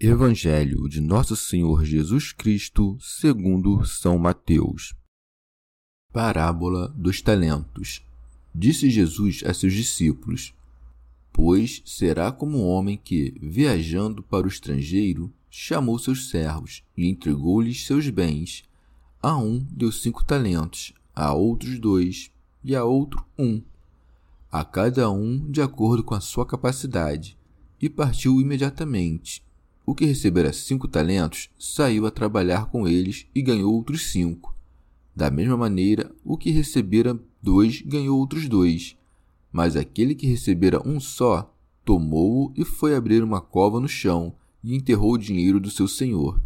Evangelho de Nosso Senhor Jesus Cristo, segundo São Mateus. Parábola dos talentos. Disse Jesus a seus discípulos: Pois será como um homem que, viajando para o estrangeiro, chamou seus servos e entregou-lhes seus bens. A um deu cinco talentos, a outros dois, e a outro um, a cada um de acordo com a sua capacidade, e partiu imediatamente o que recebera cinco talentos saiu a trabalhar com eles e ganhou outros cinco. Da mesma maneira, o que recebera dois ganhou outros dois. Mas aquele que recebera um só, tomou-o e foi abrir uma cova no chão e enterrou o dinheiro do seu senhor.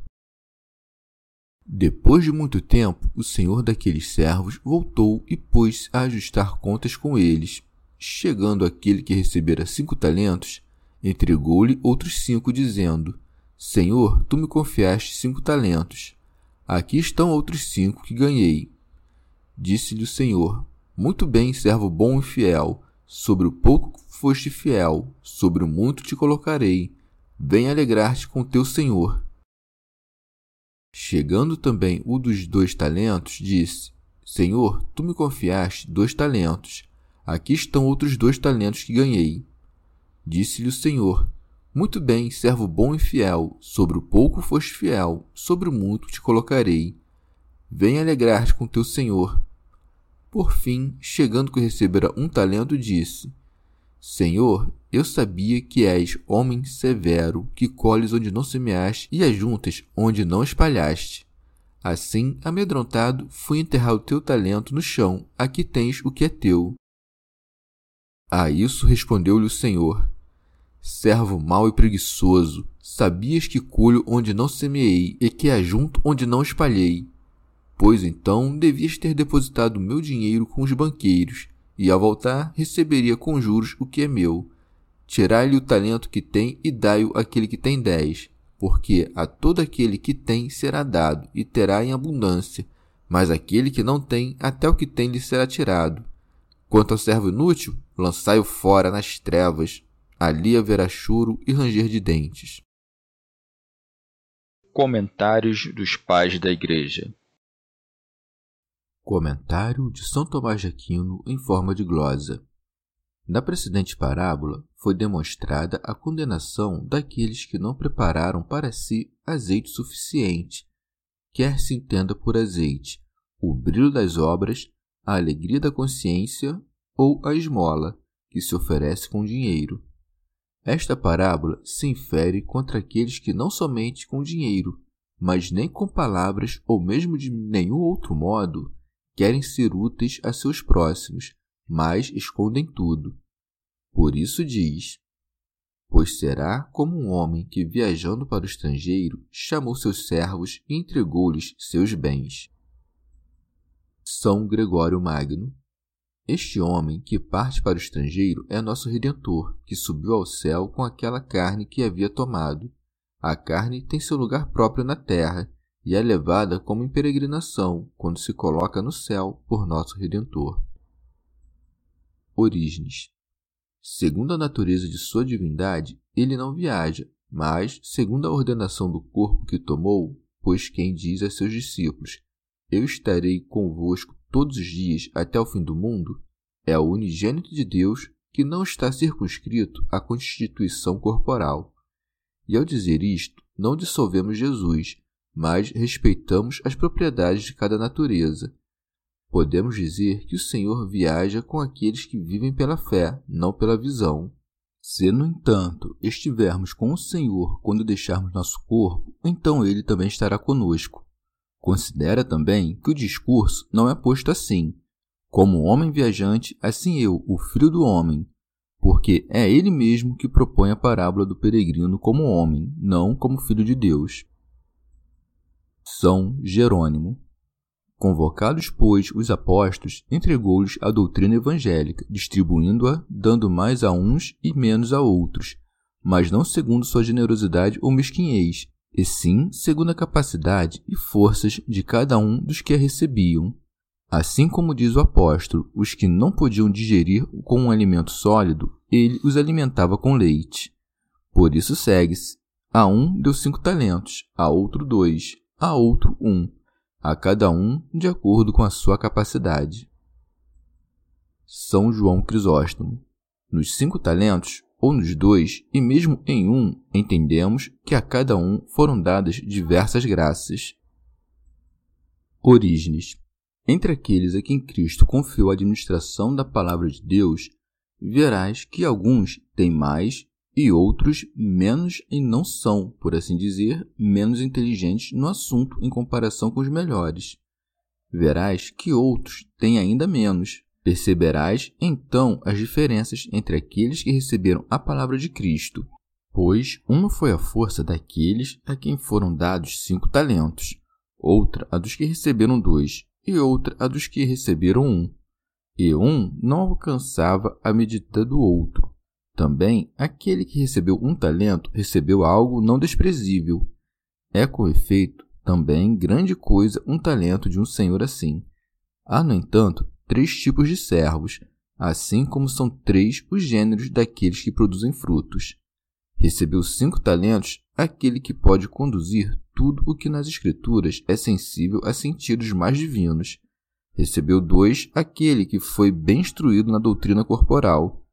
Depois de muito tempo, o senhor daqueles servos voltou e pôs a ajustar contas com eles. Chegando aquele que recebera cinco talentos, entregou-lhe outros cinco, dizendo: Senhor, tu me confiaste cinco talentos. Aqui estão outros cinco que ganhei. Disse-lhe o Senhor: Muito bem, servo bom e fiel. Sobre o pouco foste fiel, sobre o muito te colocarei. Vem alegrar-te com teu Senhor. Chegando também o dos dois talentos, disse: Senhor, tu me confiaste dois talentos. Aqui estão outros dois talentos que ganhei. Disse-lhe o Senhor: muito bem, servo bom e fiel, sobre o pouco foste fiel, sobre o muito te colocarei. Vem alegrar-te com teu senhor. Por fim, chegando que recebera um talento, disse: Senhor, eu sabia que és homem severo, que colhes onde não semeaste e ajuntas onde não espalhaste. Assim, amedrontado, fui enterrar o teu talento no chão, aqui tens o que é teu. A isso respondeu-lhe o Senhor: Servo mau e preguiçoso, sabias que colho onde não semeei e que ajunto onde não espalhei. Pois então devias ter depositado meu dinheiro com os banqueiros, e ao voltar receberia com juros o que é meu. Tirai-lhe o talento que tem e dai-o àquele que tem dez, porque a todo aquele que tem será dado e terá em abundância, mas aquele que não tem, até o que tem lhe será tirado. Quanto ao servo inútil, lançai-o fora nas trevas, Ali haverá choro e ranger de dentes. Comentários dos Pais da Igreja Comentário de São Tomás de Aquino em forma de glosa. Na precedente parábola foi demonstrada a condenação daqueles que não prepararam para si azeite suficiente, quer se entenda por azeite o brilho das obras, a alegria da consciência ou a esmola que se oferece com dinheiro. Esta parábola se infere contra aqueles que não somente com dinheiro, mas nem com palavras ou mesmo de nenhum outro modo querem ser úteis a seus próximos, mas escondem tudo. Por isso diz: Pois será como um homem que, viajando para o estrangeiro, chamou seus servos e entregou-lhes seus bens. São Gregório Magno este homem que parte para o estrangeiro é nosso Redentor, que subiu ao céu com aquela carne que havia tomado. A carne tem seu lugar próprio na terra e é levada como em peregrinação quando se coloca no céu por nosso Redentor. Orígenes. Segundo a natureza de sua divindade, ele não viaja, mas, segundo a ordenação do corpo que tomou, pois quem diz a seus discípulos: Eu estarei convosco todos os dias até o fim do mundo, é o unigênito de Deus que não está circunscrito à constituição corporal. E ao dizer isto, não dissolvemos Jesus, mas respeitamos as propriedades de cada natureza. Podemos dizer que o Senhor viaja com aqueles que vivem pela fé, não pela visão. Se, no entanto, estivermos com o Senhor quando deixarmos nosso corpo, então ele também estará conosco. Considera também que o discurso não é posto assim: como homem viajante, assim eu, o filho do homem, porque é ele mesmo que propõe a parábola do peregrino como homem, não como filho de Deus. São Jerônimo. Convocados, pois, os apóstolos, entregou-lhes a doutrina evangélica, distribuindo-a, dando mais a uns e menos a outros, mas não segundo sua generosidade ou mesquinhez, e sim segundo a capacidade e forças de cada um dos que a recebiam. Assim como diz o apóstolo, os que não podiam digerir com um alimento sólido, ele os alimentava com leite. Por isso segue-se: a um deu cinco talentos, a outro dois, a outro um, a cada um de acordo com a sua capacidade. São João Crisóstomo. Nos cinco talentos, ou nos dois, e mesmo em um, entendemos que a cada um foram dadas diversas graças. Orígenes. Entre aqueles a quem Cristo confiou a administração da palavra de Deus, verás que alguns têm mais e outros menos e não são, por assim dizer, menos inteligentes no assunto em comparação com os melhores. Verás que outros têm ainda menos. Perceberás então as diferenças entre aqueles que receberam a palavra de Cristo, pois uma foi a força daqueles a quem foram dados cinco talentos, outra a dos que receberam dois, e outra a dos que receberam um. E um não alcançava a medida do outro. Também aquele que recebeu um talento recebeu algo não desprezível. É com efeito também grande coisa um talento de um senhor assim. Há, no entanto, três tipos de servos, assim como são três os gêneros daqueles que produzem frutos. Recebeu cinco talentos aquele que pode conduzir tudo o que nas Escrituras é sensível a sentidos mais divinos. Recebeu dois aquele que foi bem instruído na doutrina corporal.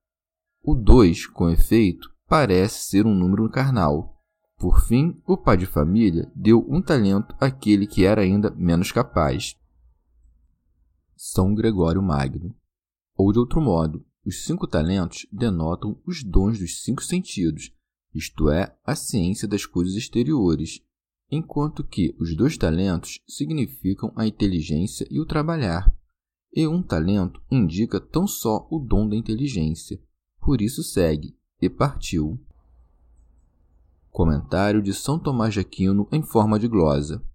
O dois, com efeito, parece ser um número carnal. Por fim, o pai de família deu um talento àquele que era ainda menos capaz. São Gregório Magno. Ou de outro modo, os cinco talentos denotam os dons dos cinco sentidos, isto é, a ciência das coisas exteriores, enquanto que os dois talentos significam a inteligência e o trabalhar, e um talento indica tão só o dom da inteligência. Por isso segue e partiu. Comentário de São Tomás de Aquino em forma de glosa.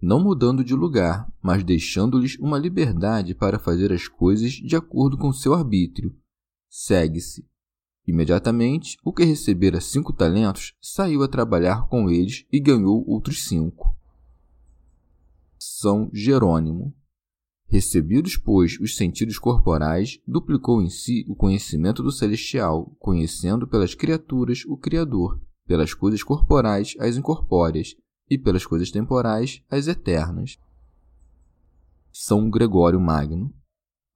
Não mudando de lugar, mas deixando-lhes uma liberdade para fazer as coisas de acordo com seu arbítrio. Segue-se Imediatamente, o que recebera cinco talentos saiu a trabalhar com eles e ganhou outros cinco. São Jerônimo. Recebidos, pois, os sentidos corporais, duplicou em si o conhecimento do celestial, conhecendo pelas criaturas o Criador, pelas coisas corporais as incorpóreas, e pelas coisas temporais as eternas. São Gregório Magno.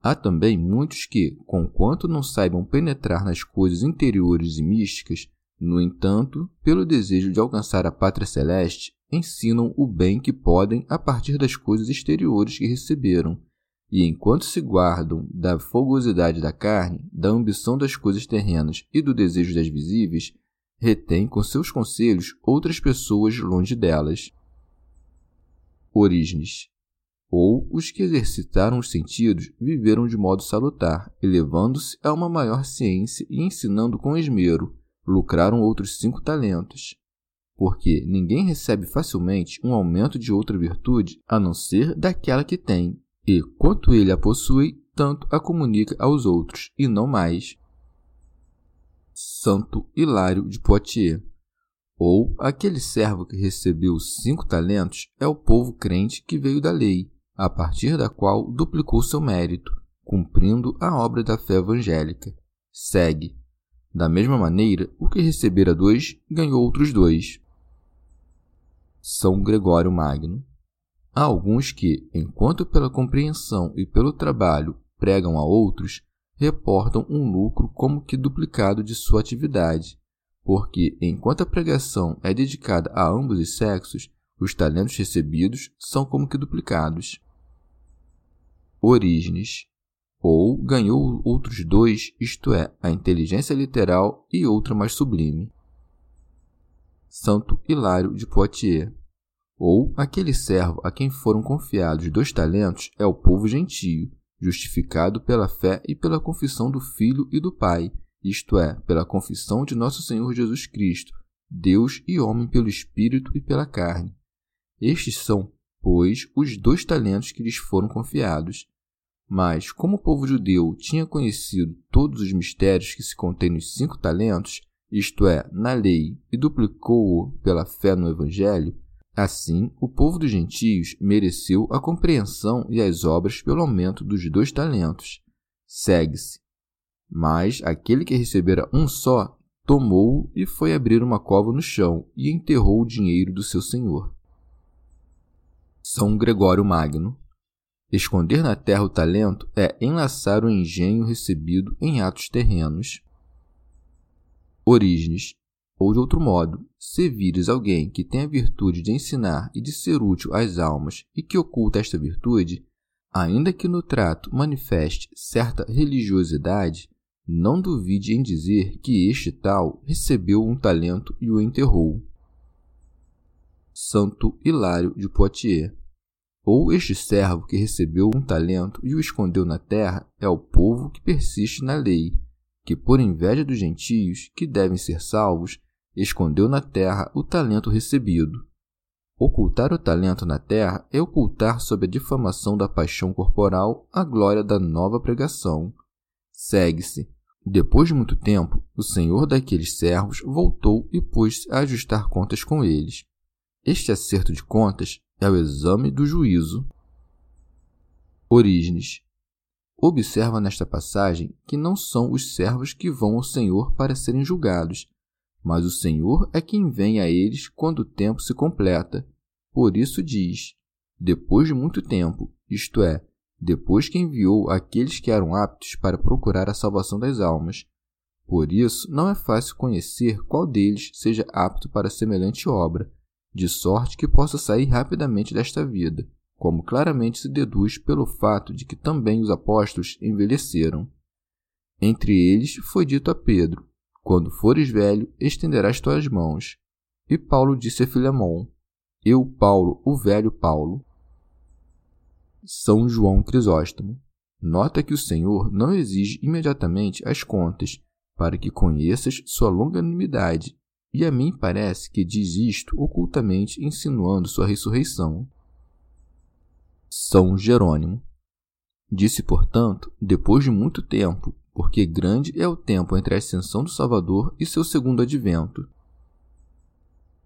Há também muitos que, conquanto não saibam penetrar nas coisas interiores e místicas, no entanto, pelo desejo de alcançar a pátria celeste, ensinam o bem que podem a partir das coisas exteriores que receberam, e enquanto se guardam da fogosidade da carne, da ambição das coisas terrenas e do desejo das visíveis, retêm com seus conselhos outras pessoas longe delas. Orígenes ou os que exercitaram os sentidos viveram de modo salutar, elevando-se a uma maior ciência e ensinando com esmero, lucraram outros cinco talentos. Porque ninguém recebe facilmente um aumento de outra virtude a não ser daquela que tem, e quanto ele a possui, tanto a comunica aos outros, e não mais. Santo Hilário de Poitiers ou aquele servo que recebeu cinco talentos é o povo crente que veio da lei, a partir da qual duplicou seu mérito, cumprindo a obra da fé evangélica. Segue. Da mesma maneira, o que recebera dois ganhou outros dois. São Gregório Magno. Há alguns que, enquanto pela compreensão e pelo trabalho pregam a outros, reportam um lucro como que duplicado de sua atividade, porque enquanto a pregação é dedicada a ambos os sexos, os talentos recebidos são como que duplicados. Orígenes ou ganhou outros dois, isto é, a inteligência literal e outra mais sublime. Santo Hilário de Poitiers, ou aquele servo a quem foram confiados dois talentos é o povo gentio, justificado pela fé e pela confissão do Filho e do Pai, isto é, pela confissão de nosso Senhor Jesus Cristo, Deus e homem pelo Espírito e pela carne. Estes são, pois, os dois talentos que lhes foram confiados. Mas, como o povo judeu tinha conhecido todos os mistérios que se contêm nos cinco talentos, isto é, na lei, e duplicou-o pela fé no Evangelho, assim o povo dos gentios mereceu a compreensão e as obras pelo aumento dos dois talentos. Segue-se. Mas aquele que recebera um só, tomou-o e foi abrir uma cova no chão e enterrou o dinheiro do seu senhor. São Gregório Magno Esconder na terra o talento é enlaçar o engenho recebido em atos terrenos. Orígenes. Ou de outro modo, se vires alguém que tem a virtude de ensinar e de ser útil às almas e que oculta esta virtude, ainda que no trato manifeste certa religiosidade, não duvide em dizer que este tal recebeu um talento e o enterrou. Santo Hilário de Poitiers ou este servo que recebeu um talento e o escondeu na terra é o povo que persiste na lei, que, por inveja dos gentios, que devem ser salvos, escondeu na terra o talento recebido. Ocultar o talento na terra é ocultar sob a difamação da paixão corporal a glória da nova pregação. Segue-se. Depois de muito tempo, o senhor daqueles servos voltou e pôs-se a ajustar contas com eles. Este acerto de contas é o exame do juízo. Orígenes. Observa nesta passagem que não são os servos que vão ao Senhor para serem julgados, mas o Senhor é quem vem a eles quando o tempo se completa. Por isso diz: depois de muito tempo, isto é, depois que enviou aqueles que eram aptos para procurar a salvação das almas. Por isso, não é fácil conhecer qual deles seja apto para semelhante obra de sorte que possa sair rapidamente desta vida, como claramente se deduz pelo fato de que também os apóstolos envelheceram. Entre eles foi dito a Pedro: Quando fores velho, estenderás tuas mãos. E Paulo disse a Filemão: Eu, Paulo, o velho Paulo. São João Crisóstomo. Nota que o Senhor não exige imediatamente as contas, para que conheças sua longanimidade e a mim parece que diz isto ocultamente insinuando sua ressurreição. São Jerônimo. Disse, portanto, depois de muito tempo, porque grande é o tempo entre a ascensão do Salvador e seu segundo advento.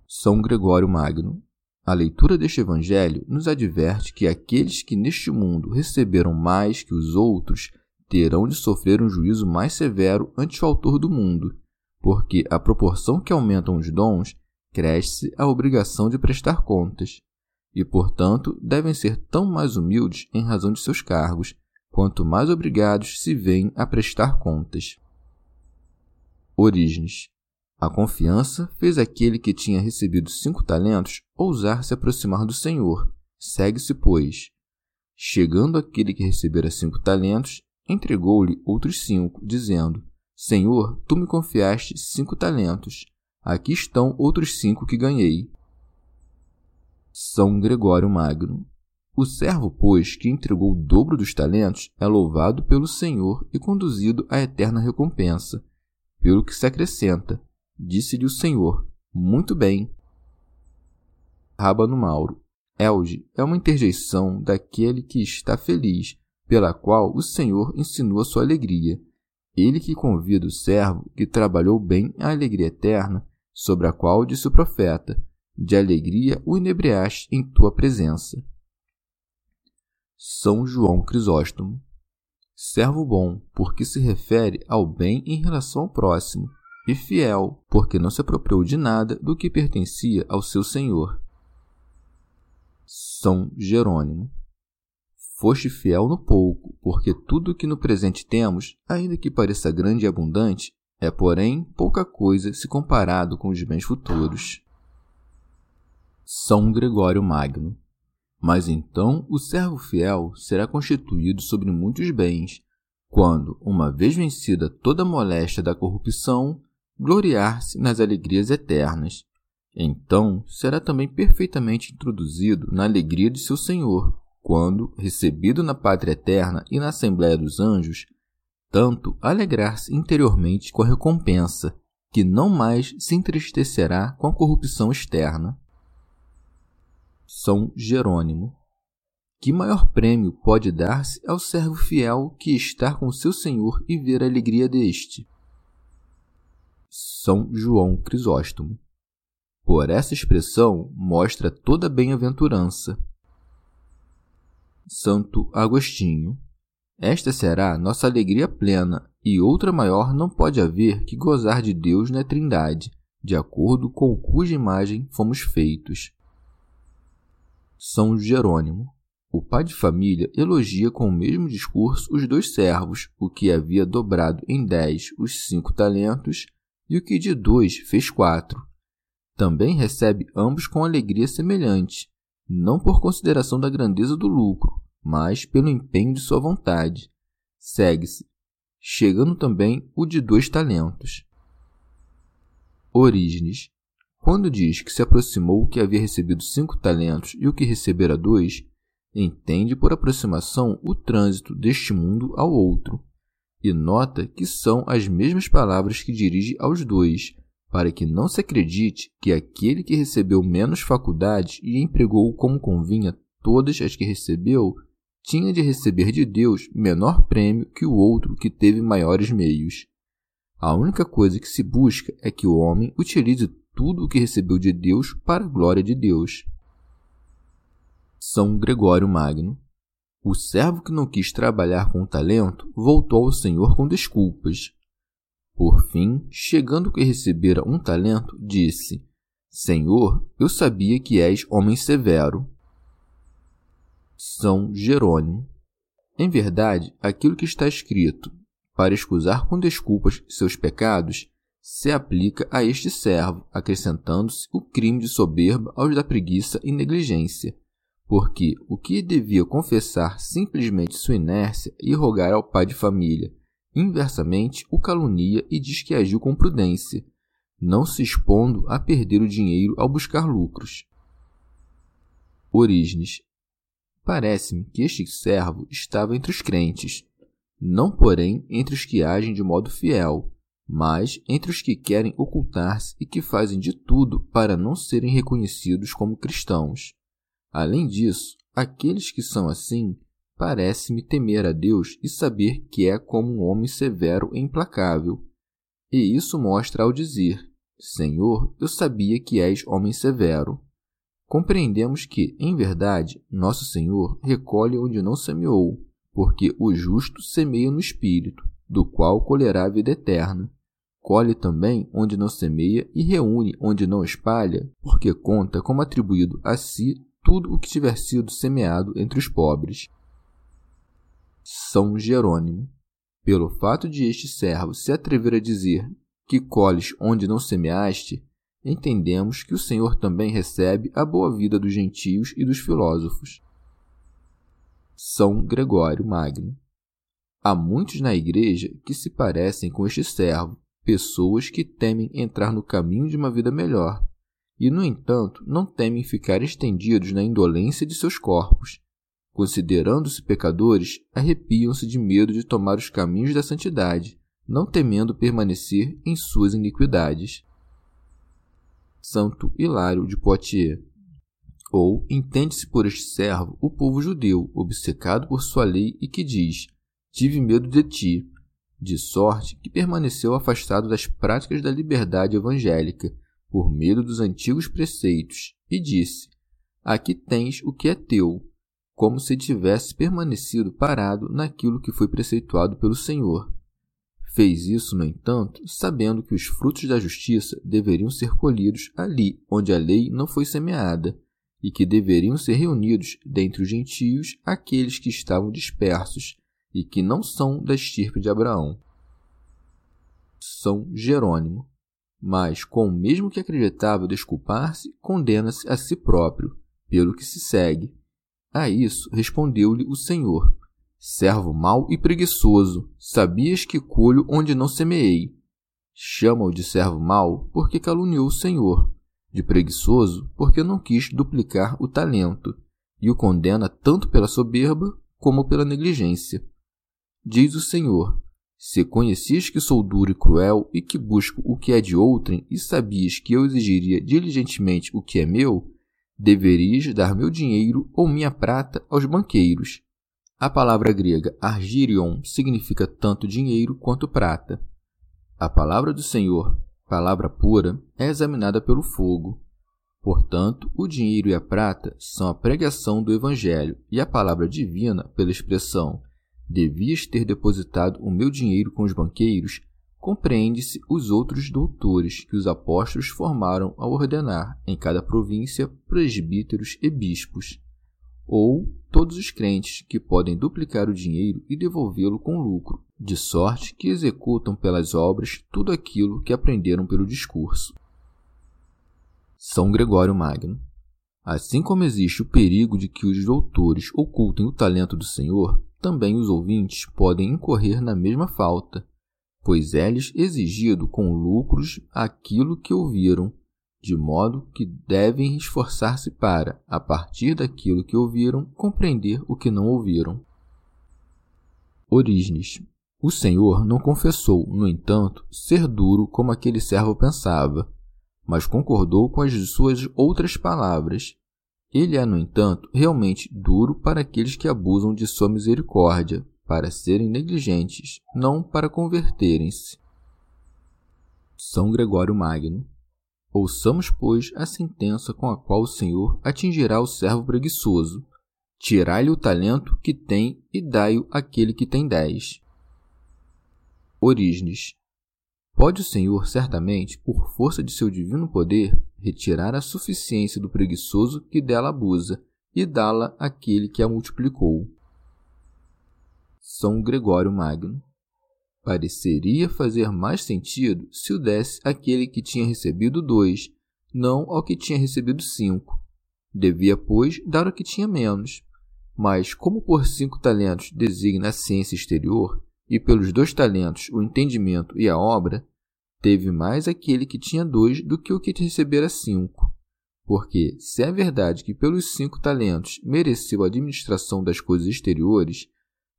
São Gregório Magno. A leitura deste Evangelho nos adverte que aqueles que neste mundo receberam mais que os outros terão de sofrer um juízo mais severo ante o Autor do mundo porque à proporção que aumentam os dons, cresce a obrigação de prestar contas, e, portanto, devem ser tão mais humildes em razão de seus cargos, quanto mais obrigados se veem a prestar contas. Orígenes. A confiança fez aquele que tinha recebido cinco talentos ousar se aproximar do Senhor. Segue-se, pois. Chegando aquele que recebera cinco talentos, entregou-lhe outros cinco, dizendo: Senhor, tu me confiaste cinco talentos. Aqui estão outros cinco que ganhei. São Gregório Magno. O servo, pois, que entregou o dobro dos talentos, é louvado pelo Senhor e conduzido à eterna recompensa. Pelo que se acrescenta, disse-lhe o Senhor: Muito bem. Rábano Mauro. Elge é uma interjeição daquele que está feliz, pela qual o Senhor insinua sua alegria ele que convida o servo que trabalhou bem a alegria eterna, sobre a qual disse o profeta: De alegria o inebriaste em tua presença. São João Crisóstomo. Servo bom, porque se refere ao bem em relação ao próximo, e fiel, porque não se apropriou de nada do que pertencia ao seu senhor. São Jerônimo. Foste fiel no pouco, porque tudo o que no presente temos, ainda que pareça grande e abundante, É, porém, pouca coisa se comparado com os bens futuros. São Gregório Magno. Mas então o servo fiel será constituído sobre muitos bens, quando, uma vez vencida toda a moléstia da corrupção, gloriar-se nas alegrias eternas. Então será também perfeitamente introduzido na alegria de seu Senhor, quando, recebido na pátria eterna e na Assembleia dos Anjos, tanto alegrar-se interiormente com a recompensa, que não mais se entristecerá com a corrupção externa. São Jerônimo. Que maior prêmio pode dar-se ao servo fiel que estar com seu Senhor e ver a alegria deste? São João Crisóstomo. Por essa expressão mostra toda bem-aventurança. Santo Agostinho. Esta será nossa alegria plena, e outra maior não pode haver que gozar de Deus na Trindade, de acordo com cuja imagem fomos feitos. São Jerônimo. O pai de família elogia com o mesmo discurso os dois servos, o que havia dobrado em dez os cinco talentos e o que de dois fez quatro. Também recebe ambos com alegria semelhante, não por consideração da grandeza do lucro, mas pelo empenho de sua vontade. Segue-se, chegando também o de dois talentos. Orígenes. Quando diz que se aproximou o que havia recebido cinco talentos e o que recebera dois, entende por aproximação o trânsito deste mundo ao outro, e nota que são as mesmas palavras que dirige aos dois, para que não se acredite que aquele que recebeu menos faculdades e empregou como convinha todas as que recebeu, tinha de receber de Deus menor prêmio que o outro que teve maiores meios. A única coisa que se busca é que o homem utilize tudo o que recebeu de Deus para a glória de Deus. São Gregório Magno. O servo que não quis trabalhar com talento voltou ao Senhor com desculpas, por fim, chegando que recebera um talento, disse: Senhor, eu sabia que és homem severo. São Jerônimo. Em verdade, aquilo que está escrito, para escusar com desculpas seus pecados, se aplica a este servo, acrescentando-se o crime de soberba aos da preguiça e negligência, porque o que devia confessar simplesmente sua inércia e rogar ao pai de família Inversamente, o calunia e diz que agiu com prudência, não se expondo a perder o dinheiro ao buscar lucros. Orígenes. Parece-me que este servo estava entre os crentes, não, porém, entre os que agem de modo fiel, mas entre os que querem ocultar-se e que fazem de tudo para não serem reconhecidos como cristãos. Além disso, aqueles que são assim Parece-me temer a Deus e saber que é como um homem severo e implacável. E isso mostra ao dizer: Senhor, eu sabia que és homem severo. Compreendemos que, em verdade, nosso Senhor recolhe onde não semeou, porque o justo semeia no espírito, do qual colherá a vida eterna. Colhe também onde não semeia e reúne onde não espalha, porque conta como atribuído a si tudo o que tiver sido semeado entre os pobres. São Jerônimo. Pelo fato de este servo se atrever a dizer que colhes onde não semeaste, entendemos que o Senhor também recebe a boa vida dos gentios e dos filósofos. São Gregório Magno. Há muitos na igreja que se parecem com este servo, pessoas que temem entrar no caminho de uma vida melhor, e, no entanto, não temem ficar estendidos na indolência de seus corpos, considerando-se pecadores, arrepiam-se de medo de tomar os caminhos da santidade, não temendo permanecer em suas iniquidades. Santo Hilário de Poitiers. Ou entende-se por este servo o povo judeu, obcecado por sua lei e que diz: Tive medo de ti, de sorte que permaneceu afastado das práticas da liberdade evangélica, por medo dos antigos preceitos, e disse: Aqui tens o que é teu, como se tivesse permanecido parado naquilo que foi preceituado pelo Senhor. Fez isso, no entanto, sabendo que os frutos da justiça deveriam ser colhidos ali onde a lei não foi semeada, e que deveriam ser reunidos dentre os gentios aqueles que estavam dispersos e que não são da estirpe de Abraão. São Jerônimo. Mas, com o mesmo que acreditava desculpar-se, condena-se a si próprio, pelo que se segue. A isso respondeu-lhe o Senhor: Servo mau e preguiçoso, sabias que colho onde não semeei. Chama-o de servo mau porque caluniou o Senhor, de preguiçoso porque não quis duplicar o talento, e o condena tanto pela soberba como pela negligência. Diz o Senhor: Se conhecias que sou duro e cruel e que busco o que é de outrem, e sabias que eu exigiria diligentemente o que é meu, deverias dar meu dinheiro ou minha prata aos banqueiros a palavra grega argirion significa tanto dinheiro quanto prata. A palavra do Senhor, palavra pura, é examinada pelo fogo. Portanto, o dinheiro e a prata são a pregação do Evangelho, e a palavra divina, pela expressão devias ter depositado o meu dinheiro com os banqueiros, compreende-se os outros doutores que os apóstolos formaram ao ordenar em cada província presbíteros e bispos ou todos os crentes que podem duplicar o dinheiro e devolvê-lo com lucro, de sorte que executam pelas obras tudo aquilo que aprenderam pelo discurso. São Gregório Magno. Assim como existe o perigo de que os doutores ocultem o talento do Senhor, também os ouvintes podem incorrer na mesma falta, pois é-lhes exigido com lucros aquilo que ouviram de modo que devem esforçar-se para, a partir daquilo que ouviram, compreender o que não ouviram. Orígenes. O Senhor não confessou, no entanto, ser duro como aquele servo pensava, mas concordou com as suas outras palavras. Ele é, no entanto, realmente duro para aqueles que abusam de sua misericórdia, para serem negligentes, não para converterem-se. São Gregório Magno Ouçamos, pois, a sentença com a qual o Senhor atingirá o servo preguiçoso. Tirai-lhe o talento que tem e dai-o àquele que tem dez. Orígenes. Pode o Senhor, certamente, por força de seu divino poder, retirar a suficiência do preguiçoso que dela abusa e dá-la àquele que a multiplicou. São Gregório Magno. Pareceria fazer mais sentido se o desse àquele que tinha recebido dois, não ao que tinha recebido cinco. Devia, pois, dar ao que tinha menos. Mas, como por cinco talentos designa a ciência exterior, e pelos dois talentos o entendimento e a obra, teve mais aquele que tinha dois do que o que recebera cinco. Porque, se é verdade que pelos cinco talentos mereceu a administração das coisas exteriores,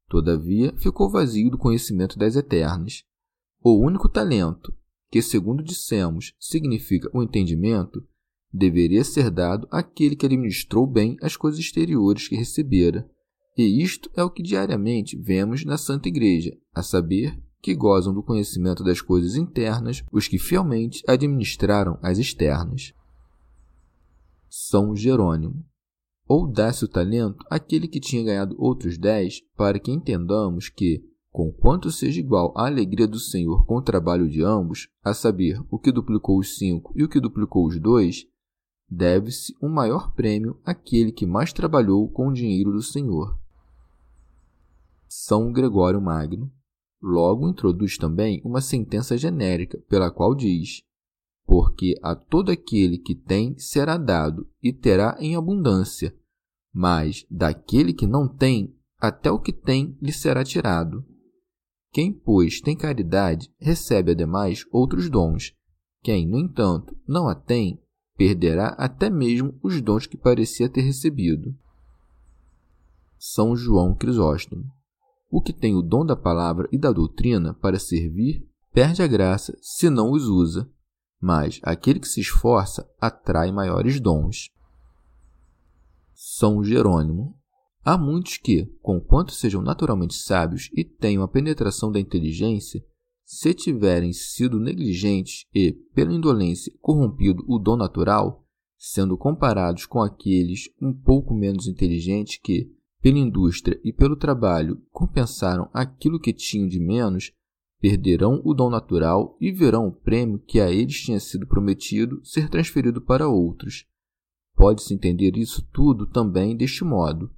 Todavia, ficou vazio do conhecimento das eternas. O único talento, que, segundo dissemos, significa o entendimento, deveria ser dado àquele que administrou bem as coisas exteriores que recebera. E isto é o que diariamente vemos na Santa Igreja, a saber, que gozam do conhecimento das coisas internas os que fielmente administraram as externas. São Jerônimo ou dá-se o talento àquele que tinha ganhado outros dez, para que entendamos que, conquanto seja igual à alegria do Senhor com o trabalho de ambos, a saber, o que duplicou os cinco e o que duplicou os dois, deve-se um maior prêmio àquele que mais trabalhou com o dinheiro do Senhor. São Gregório Magno logo introduz também uma sentença genérica, pela qual diz: porque a todo aquele que tem será dado e terá em abundância, mas daquele que não tem, até o que tem lhe será tirado. Quem, pois, tem caridade, recebe ademais outros dons. Quem, no entanto, não a tem, perderá até mesmo os dons que parecia ter recebido. São João Crisóstomo. O que tem o dom da palavra e da doutrina para servir, perde a graça se não os usa mas aquele que se esforça atrai maiores dons. São Jerônimo. Há muitos que, conquanto sejam naturalmente sábios e tenham a penetração da inteligência, se tiverem sido negligentes e, pela indolência, corrompido o dom natural, sendo comparados com aqueles um pouco menos inteligentes que, pela indústria e pelo trabalho, compensaram aquilo que tinham de menos, perderão o dom natural e verão o prêmio que a eles tinha sido prometido ser transferido para outros. Pode-se entender isso tudo também deste modo.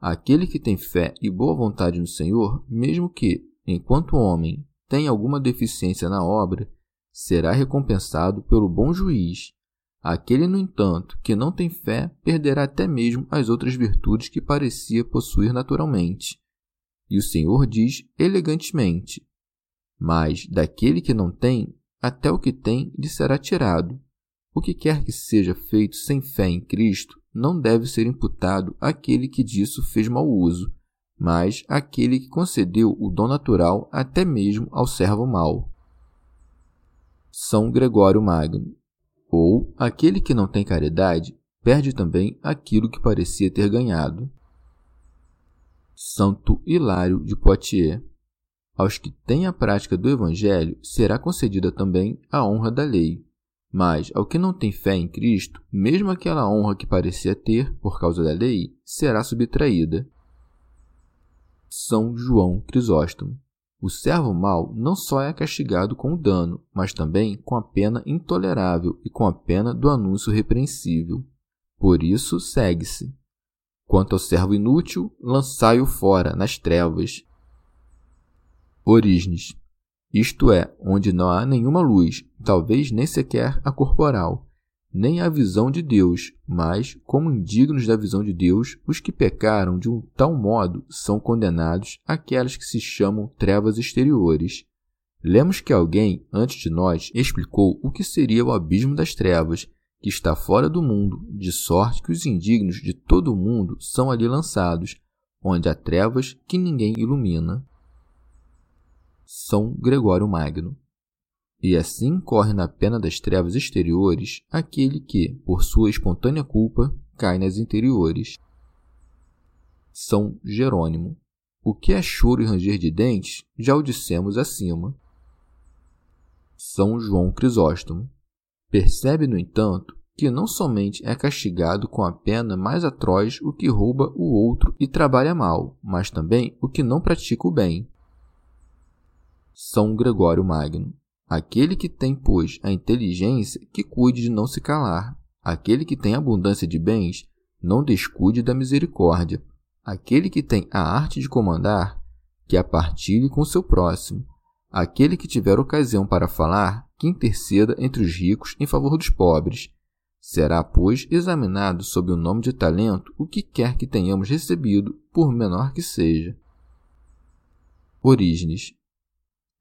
Aquele que tem fé e boa vontade no Senhor, mesmo que, enquanto homem, tem alguma deficiência na obra, será recompensado pelo bom juiz. Aquele, no entanto, que não tem fé, perderá até mesmo as outras virtudes que parecia possuir naturalmente. E o Senhor diz elegantemente: Mas daquele que não tem, até o que tem lhe será tirado. O que quer que seja feito sem fé em Cristo não deve ser imputado àquele que disso fez mau uso, mas àquele que concedeu o dom natural até mesmo ao servo mau. São Gregório Magno. Ou aquele que não tem caridade perde também aquilo que parecia ter ganhado. Santo Hilário de Poitiers. Aos que têm a prática do Evangelho será concedida também a honra da lei. Mas ao que não tem fé em Cristo, mesmo aquela honra que parecia ter por causa da lei, será subtraída. São João Crisóstomo. O servo mau não só é castigado com o dano, mas também com a pena intolerável e com a pena do anúncio repreensível. Por isso, segue-se. Quanto ao servo inútil, lançai-o fora, nas trevas. Orígenes. Isto é, onde não há nenhuma luz, talvez nem sequer a corporal, nem a visão de Deus, mas, como indignos da visão de Deus, os que pecaram de um tal modo são condenados aquelas que se chamam trevas exteriores. Lemos que alguém, antes de nós, explicou o que seria o abismo das trevas, que está fora do mundo, de sorte que os indignos de todo o mundo são ali lançados, onde há trevas que ninguém ilumina. São Gregório Magno e assim corre na pena das trevas exteriores aquele que, por sua espontânea culpa, cai nas interiores. São Jerônimo. O que é choro e ranger de dentes, já o dissemos acima. São João Crisóstomo. Percebe, no entanto, que não somente é castigado com a pena mais atroz o que rouba o outro e trabalha mal, mas também o que não pratica o bem. São Gregório Magno. Aquele que tem, pois, a inteligência, que cuide de não se calar. Aquele que tem abundância de bens, não descuide da misericórdia. Aquele que tem a arte de comandar, que a partilhe com seu próximo. Aquele que tiver ocasião para falar, que interceda entre os ricos em favor dos pobres. Será, pois, examinado sob o nome de talento o que quer que tenhamos recebido, por menor que seja. Orígenes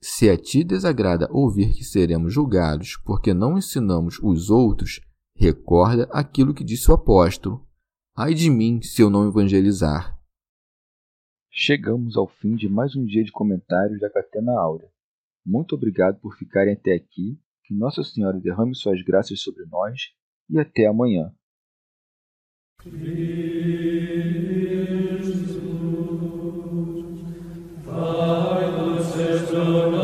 se a ti desagrada ouvir que seremos julgados porque não ensinamos os outros, recorda aquilo que disse o apóstolo: Ai de mim se eu não evangelizar. Chegamos ao fim de mais um dia de comentários da Catena Áurea. Muito obrigado por ficarem até aqui. Que Nossa Senhora derrame suas graças sobre nós e até amanhã. Cristo, Lord.